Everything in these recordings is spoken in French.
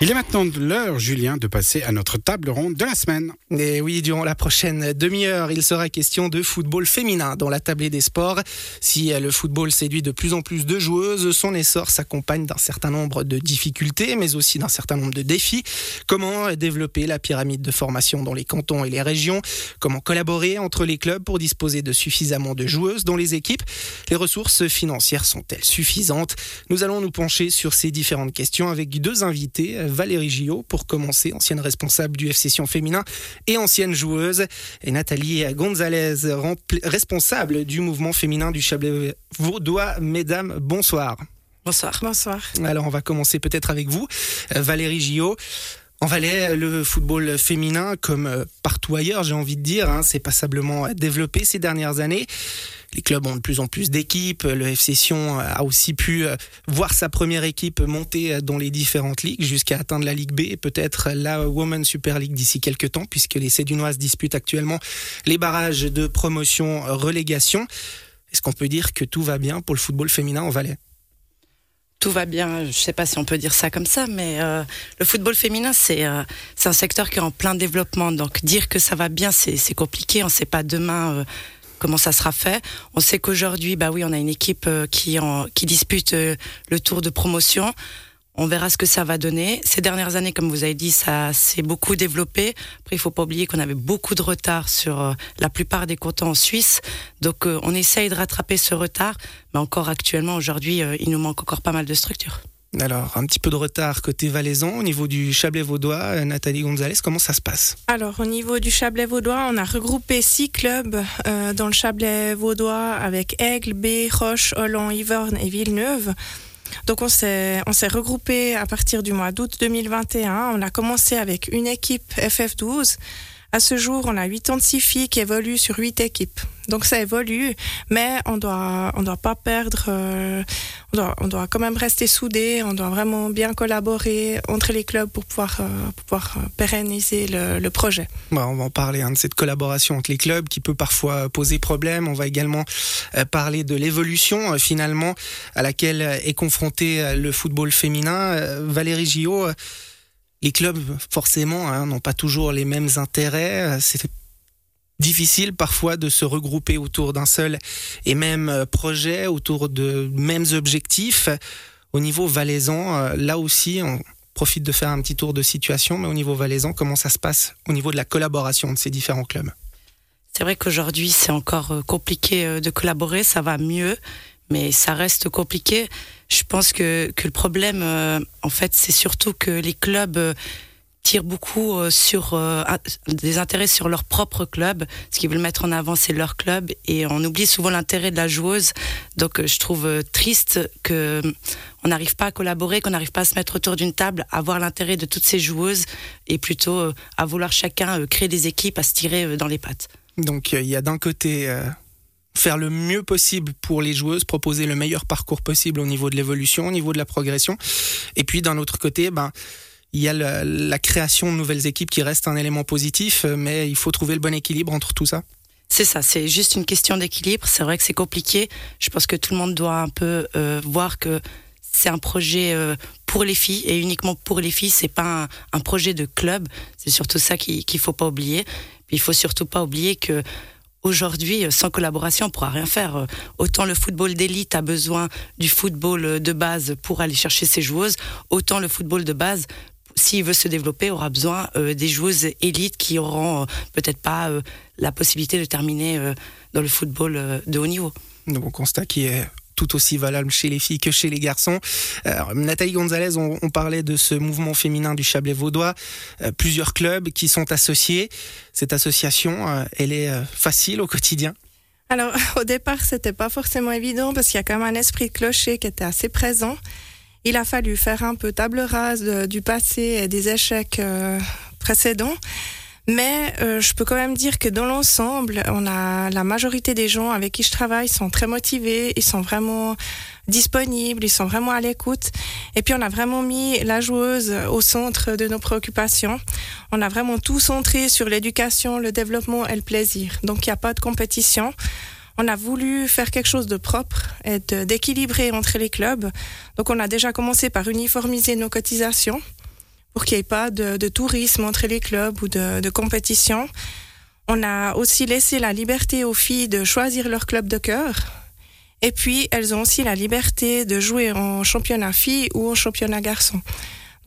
Il est maintenant l'heure, Julien, de passer à notre table ronde de la semaine. Et oui, durant la prochaine demi-heure, il sera question de football féminin dans la tablée des sports. Si le football séduit de plus en plus de joueuses, son essor s'accompagne d'un certain nombre de difficultés, mais aussi d'un certain nombre de défis. Comment développer la pyramide de formation dans les cantons et les régions? Comment collaborer entre les clubs pour disposer de suffisamment de joueuses dans les équipes? Les ressources financières sont-elles suffisantes? Nous allons nous pencher sur ces différentes questions avec deux invités Valérie Gillot, pour commencer, ancienne responsable du FC Sion féminin et ancienne joueuse, et Nathalie Gonzalez, responsable du mouvement féminin du Chablais Vaudois. Mesdames, bonsoir. Bonsoir. Bonsoir. Alors, on va commencer peut-être avec vous, euh, Valérie Gillot. En Valais, le football féminin, comme euh, partout ailleurs, j'ai envie de dire, hein, s'est passablement développé ces dernières années. Les clubs ont de plus en plus d'équipes. Le FC Sion a aussi pu euh, voir sa première équipe monter dans les différentes ligues jusqu'à atteindre la Ligue B et peut-être la Women's Super League d'ici quelques temps, puisque les Cédunoises disputent actuellement les barrages de promotion-relégation. Est-ce qu'on peut dire que tout va bien pour le football féminin en Valais? Tout va bien. Je sais pas si on peut dire ça comme ça, mais euh, le football féminin, c'est euh, c'est un secteur qui est en plein développement. Donc dire que ça va bien, c'est compliqué. On ne sait pas demain euh, comment ça sera fait. On sait qu'aujourd'hui, bah oui, on a une équipe qui en, qui dispute le tour de promotion. On verra ce que ça va donner. Ces dernières années, comme vous avez dit, ça s'est beaucoup développé. Après, il faut pas oublier qu'on avait beaucoup de retard sur euh, la plupart des cantons en Suisse. Donc, euh, on essaye de rattraper ce retard. Mais encore actuellement, aujourd'hui, euh, il nous manque encore pas mal de structures. Alors, un petit peu de retard côté valaisan. Au niveau du Chablais vaudois, Nathalie Gonzalez, comment ça se passe? Alors, au niveau du Chablais vaudois, on a regroupé six clubs dans le Chablais vaudois avec Aigle, B, Roche, Hollande, Yverne et Villeneuve. Donc on s'est regroupé à partir du mois d'août 2021. On a commencé avec une équipe FF12 à ce jour, on a 86 filles qui évoluent sur 8 équipes. Donc ça évolue, mais on doit on doit pas perdre euh, on doit on doit quand même rester soudés, on doit vraiment bien collaborer entre les clubs pour pouvoir euh, pouvoir euh, pérenniser le, le projet. Bah, on va en parler hein, de cette collaboration entre les clubs qui peut parfois poser problème. On va également parler de l'évolution finalement à laquelle est confronté le football féminin. Valérie Gillot les clubs, forcément, hein, n'ont pas toujours les mêmes intérêts. C'est difficile parfois de se regrouper autour d'un seul et même euh, projet, autour de mêmes objectifs. Au niveau valaisan, euh, là aussi, on profite de faire un petit tour de situation, mais au niveau valaisan, comment ça se passe au niveau de la collaboration de ces différents clubs? C'est vrai qu'aujourd'hui, c'est encore euh, compliqué de collaborer, ça va mieux, mais ça reste compliqué. Je pense que, que le problème, euh, en fait, c'est surtout que les clubs euh, tirent beaucoup euh, sur des intérêts sur leur propre club. Ce qu'ils veulent mettre en avant, c'est leur club, et on oublie souvent l'intérêt de la joueuse. Donc, je trouve triste que on n'arrive pas à collaborer, qu'on n'arrive pas à se mettre autour d'une table, à voir l'intérêt de toutes ces joueuses, et plutôt à vouloir chacun créer des équipes, à se tirer dans les pattes. Donc, il y a d'un côté faire le mieux possible pour les joueuses, proposer le meilleur parcours possible au niveau de l'évolution, au niveau de la progression. Et puis d'un autre côté, ben il y a la, création de nouvelles équipes qui reste un élément positif, mais il faut trouver le bon équilibre entre tout ça. C'est ça, c'est juste une question d'équilibre. C'est vrai que c'est compliqué. Je pense que tout le monde doit un peu euh, voir que c'est un projet euh, pour les filles et uniquement pour les filles. C'est pas un, projet de club. C'est surtout ça qu'il ne faut pas oublier. Puis il faut surtout pas oublier que Aujourd'hui, euh, sans collaboration, on pourra rien faire. Euh, autant le football d'élite a besoin du football euh, de base pour aller chercher ses joueuses, autant le football de base s'il veut se développer, aura besoin des joueuses élites qui auront peut-être pas la possibilité de terminer dans le football de haut niveau. Donc, on constat qui est tout aussi valable chez les filles que chez les garçons. Nathalie Gonzalez, on, parlait de ce mouvement féminin du Chablais vaudois, euh, plusieurs clubs qui sont associés. Cette association, euh, elle est euh, facile au quotidien Alors au départ, c'était pas forcément évident parce qu'il y a quand même un esprit clocher qui était assez présent. Il a fallu faire un peu table rase du passé et des échecs précédents. Mais euh, je peux quand même dire que dans l'ensemble, on a la majorité des gens avec qui je travaille sont très motivés, ils sont vraiment disponibles, ils sont vraiment à l'écoute. Et puis on a vraiment mis la joueuse au centre de nos préoccupations. On a vraiment tout centré sur l'éducation, le développement et le plaisir. Donc il n'y a pas de compétition. On a voulu faire quelque chose de propre et d'équilibrer entre les clubs. Donc on a déjà commencé par uniformiser nos cotisations pour qu'il n'y ait pas de, tourisme entre les clubs ou de, de compétition. On a aussi laissé la liberté aux filles de choisir leur club de cœur. Et puis, elles ont aussi la liberté de jouer en championnat filles ou en championnat garçons.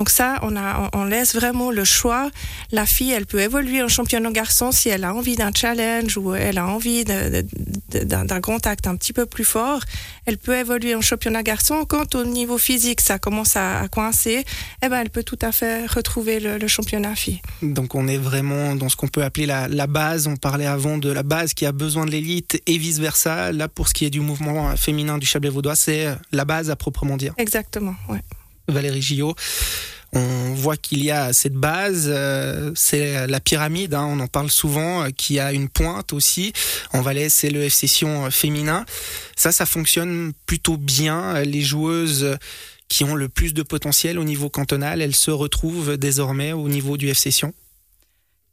Donc ça, on, a, on laisse vraiment le choix. La fille, elle peut évoluer en championnat garçon si elle a envie d'un challenge ou elle a envie d'un contact un petit peu plus fort. Elle peut évoluer en championnat garçon. Quand au niveau physique, ça commence à, coincer, eh ben, elle peut tout à fait retrouver le, championnat fille. Donc on est vraiment dans ce qu'on peut appeler la, la, base. On parlait avant de la base qui a besoin de l'élite et vice-versa. Là, pour ce qui est du mouvement féminin du Chablais-Vaudois, c'est la base à proprement dire. Exactement, ouais. Valérie Gillot. On voit qu'il y a cette base, euh, c'est la pyramide, hein, on en parle souvent, euh, qui a une pointe aussi. En Valais, c'est le F Session euh, féminin. Ça, ça fonctionne plutôt bien. Les joueuses qui ont le plus de potentiel au niveau cantonal, elles se retrouvent désormais au niveau du F Session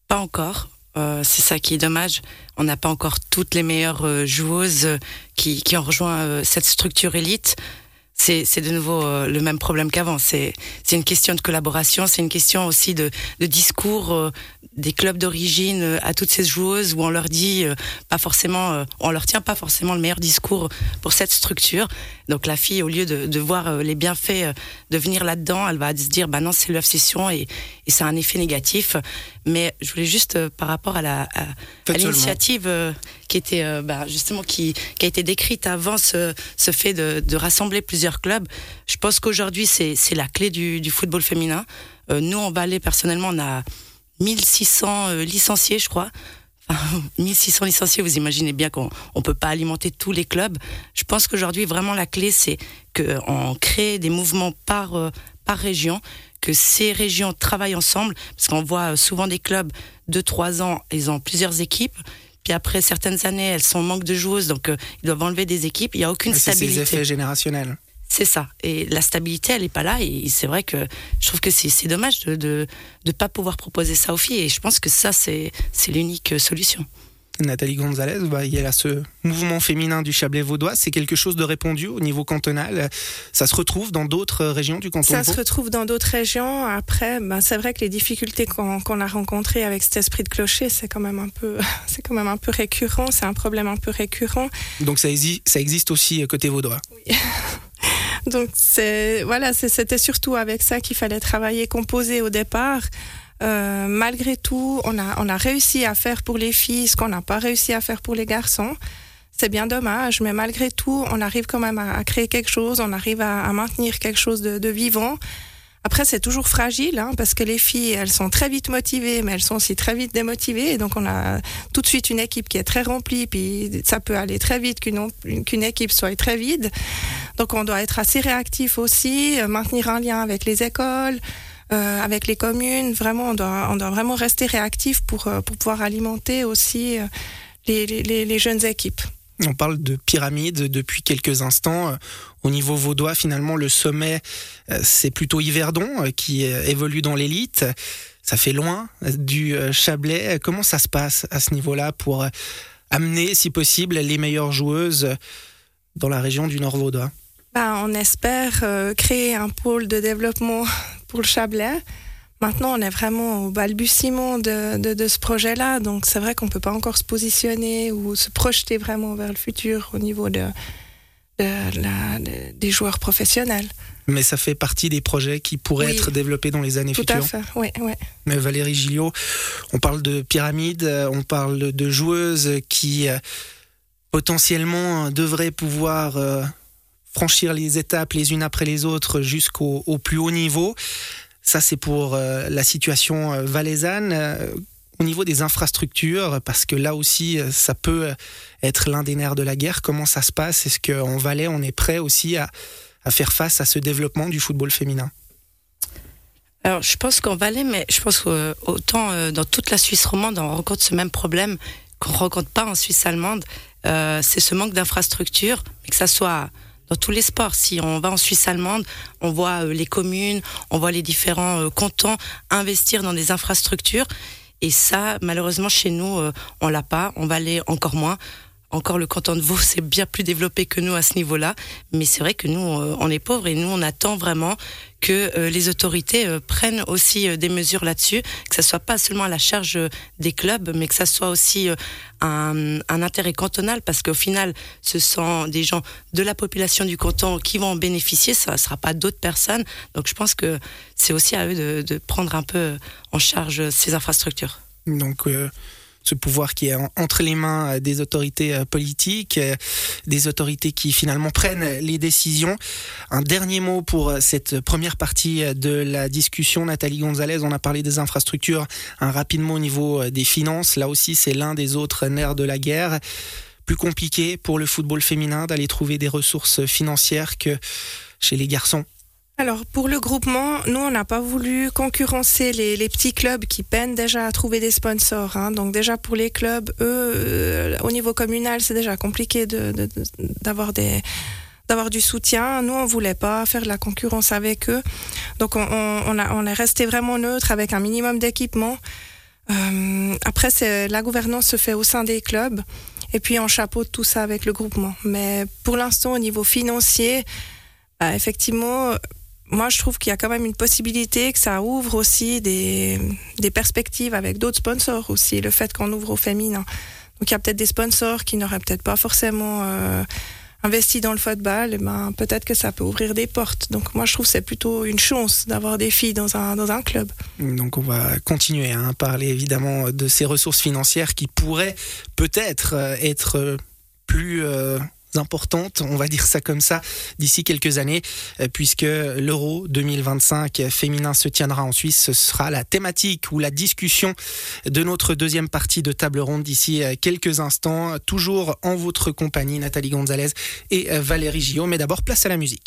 Pas encore. c'est ça qui est dommage. On n'a pas encore toutes les meilleures joueuses qui, qui ont rejoint cette structure élite c'est de nouveau euh, le même problème qu'avant. C'est une question de collaboration, c'est une question aussi de, de discours euh, des clubs d'origine euh, à toutes ces joueuses où on leur dit pas forcément, on leur tient pas forcément le meilleur discours pour cette structure. Donc la fille, au lieu de, de voir les bienfaits de venir là-dedans, elle va se dire bah non c'est l'obsession et, et c'est un effet négatif. Mais je voulais juste par rapport à la à, l'initiative qui était bah, justement qui, a été décrite avant ce, ce fait de, de rassembler plusieurs clubs. Je pense qu'aujourd'hui c'est la clé du, football féminin. nous en Valais personnellement on a 1600 euh, licenciés, je crois. 1600 licenciés, vous imaginez bien qu'on ne peut pas alimenter tous les clubs. Je pense qu'aujourd'hui, vraiment, la clé, c'est qu'on crée des mouvements par, euh, par région, que ces régions travaillent ensemble, parce qu'on voit euh, souvent des clubs de 3 ans, ils ont plusieurs équipes. Puis après certaines années, elles sont en manque de joueuses, donc ils doivent enlever des équipes. Il n'y a aucune stabilité. C'est effets générationnels. C'est ça. Et la stabilité, elle n'est pas là. Et c'est vrai que je trouve que c'est dommage de ne de, de pas pouvoir proposer ça aux filles. Et je pense que ça, c'est l'unique solution. Nathalie Gonzalez, bah, il y a ce mouvement féminin du Chablais vaudois. C'est quelque chose de répandu au niveau cantonal. Ça se retrouve dans d'autres régions du canton Ça se retrouve dans d'autres régions. Après, ben, c'est vrai que les difficultés qu'on a rencontrées avec cet esprit de clocher, c'est quand même un peu, c'est quand même un peu récurrent. C'est un problème un peu récurrent. Donc ça, ça existe aussi côté vaudois. Oui. Donc c'est voilà, c'était surtout avec ça qu'il fallait travailler, composer au départ. Euh, malgré tout, on a, on a réussi à faire pour les filles ce qu'on n'a pas réussi à faire pour les garçons. C'est bien dommage, mais malgré tout, on arrive quand même à, créer quelque chose, on arrive à, à maintenir quelque chose de, de vivant. Après, c'est toujours fragile, hein, parce que les filles, elles sont très vite motivées, mais elles sont aussi très vite démotivées. Et donc, on a tout de suite une équipe qui est très remplie, puis ça peut aller très vite qu'une qu'une équipe soit très vide. Donc, on doit être assez réactif aussi, euh, maintenir un lien avec les écoles, euh, avec les communes. Vraiment, on doit, on doit vraiment rester réactif pour, euh, pour pouvoir alimenter aussi les, les, les jeunes équipes. On parle de pyramide depuis quelques instants. Au niveau vaudois, finalement, le sommet, euh, c'est plutôt Yverdon euh, qui euh, évolue dans l'élite. Ça fait loin du Chablais. Comment ça se passe à ce niveau-là pour amener, si possible, les meilleures joueuses dans la région du Nord vaudois ben, On espère créer un pôle de développement pour le Chablais. Maintenant, on est vraiment au balbutiement de, de, ce projet-là, donc c'est vrai qu'on ne peut pas encore se positionner ou se projeter vraiment vers le futur au niveau de, la, des joueurs professionnels. Mais ça fait partie des projets qui pourraient être développés dans les années futures. Tout à fait, oui. oui. Mais Valérie Gillot, on parle de pyramide, on parle de joueuses qui euh, potentiellement devraient pouvoir euh, franchir les étapes les unes après les autres jusqu'au plus haut niveau. Ça, c'est pour euh, la situation euh, valaisanne. Euh, au niveau des infrastructures, parce que là aussi, ça peut être l'un des nerfs de la guerre. Comment ça se passe? Est-ce qu'en Valais, on est prêt aussi à, faire face à ce développement du football féminin? Alors, je pense qu'en Valais, mais je pense qu'autant dans toute la Suisse romande, on rencontre ce même problème qu'on ne rencontre pas en Suisse allemande. c'est ce manque d'infrastructures, mais que ça soit dans tous les sports. Si on va en Suisse allemande, on voit euh, les communes, on voit les différents euh, cantons investir dans des infrastructures. Et ça, malheureusement, chez nous, euh, on l'a pas. On va aller encore moins. Encore le canton de Vaud, c'est bien plus développé que nous à ce niveau-là. Mais c'est vrai que nous, on est pauvres et nous, on attend vraiment que euh, les autorités euh, prennent aussi euh, des mesures là-dessus, que ça soit pas seulement à la charge des clubs, mais que ça soit aussi un, intérêt cantonal, parce qu'au final, ce sont des gens de la population du canton qui vont en bénéficier, ça ne sera pas d'autres personnes. Donc je pense que c'est aussi à eux de, de, prendre un peu en charge ces infrastructures. Donc ce pouvoir qui est entre les mains euh, des autorités euh, politiques, euh, des autorités qui finalement prennent les décisions. Un dernier mot pour cette première partie de la discussion. Nathalie Gonzalez, on a parlé des infrastructures, un rapide mot au niveau des finances. Là aussi, c'est l'un des autres nerfs de la guerre. Plus compliqué pour le football féminin d'aller trouver des ressources financières que chez les garçons alors pour le groupement, nous on n'a pas voulu concurrencer les, les, petits clubs qui peinent déjà à trouver des sponsors. Hein. Donc déjà pour les clubs, eux, euh, au niveau communal, c'est déjà compliqué d'avoir de, des d'avoir du soutien. Nous, on voulait pas faire de la concurrence avec eux. Donc on, on, a, on est resté vraiment neutre avec un minimum d'équipement. Euh, après, la gouvernance se fait au sein des clubs et puis on chapeaute tout ça avec le groupement. Mais pour l'instant, au niveau financier, bah, effectivement, moi, je trouve qu'il y a quand même une possibilité que ça ouvre aussi des, perspectives avec d'autres sponsors aussi, le fait qu'on ouvre au féminin. Donc, il y a peut-être des sponsors qui n'auraient peut-être pas forcément euh, investi dans le football, et ben, peut-être que ça peut ouvrir des portes. Donc, moi, je trouve que c'est plutôt une chance d'avoir des filles dans un, dans un club. Donc, on va continuer à parler évidemment de ces ressources financières qui pourraient peut-être euh, être plus... Euh, importante, on va dire ça comme ça, d'ici quelques années, euh, puisque l'Euro 2025 féminin se tiendra en Suisse. Ce sera la thématique ou la discussion de notre deuxième partie de table ronde d'ici euh, quelques instants, toujours en votre compagnie, Nathalie Gonzalez et euh, Valérie Gillot. Mais d'abord, place à la musique.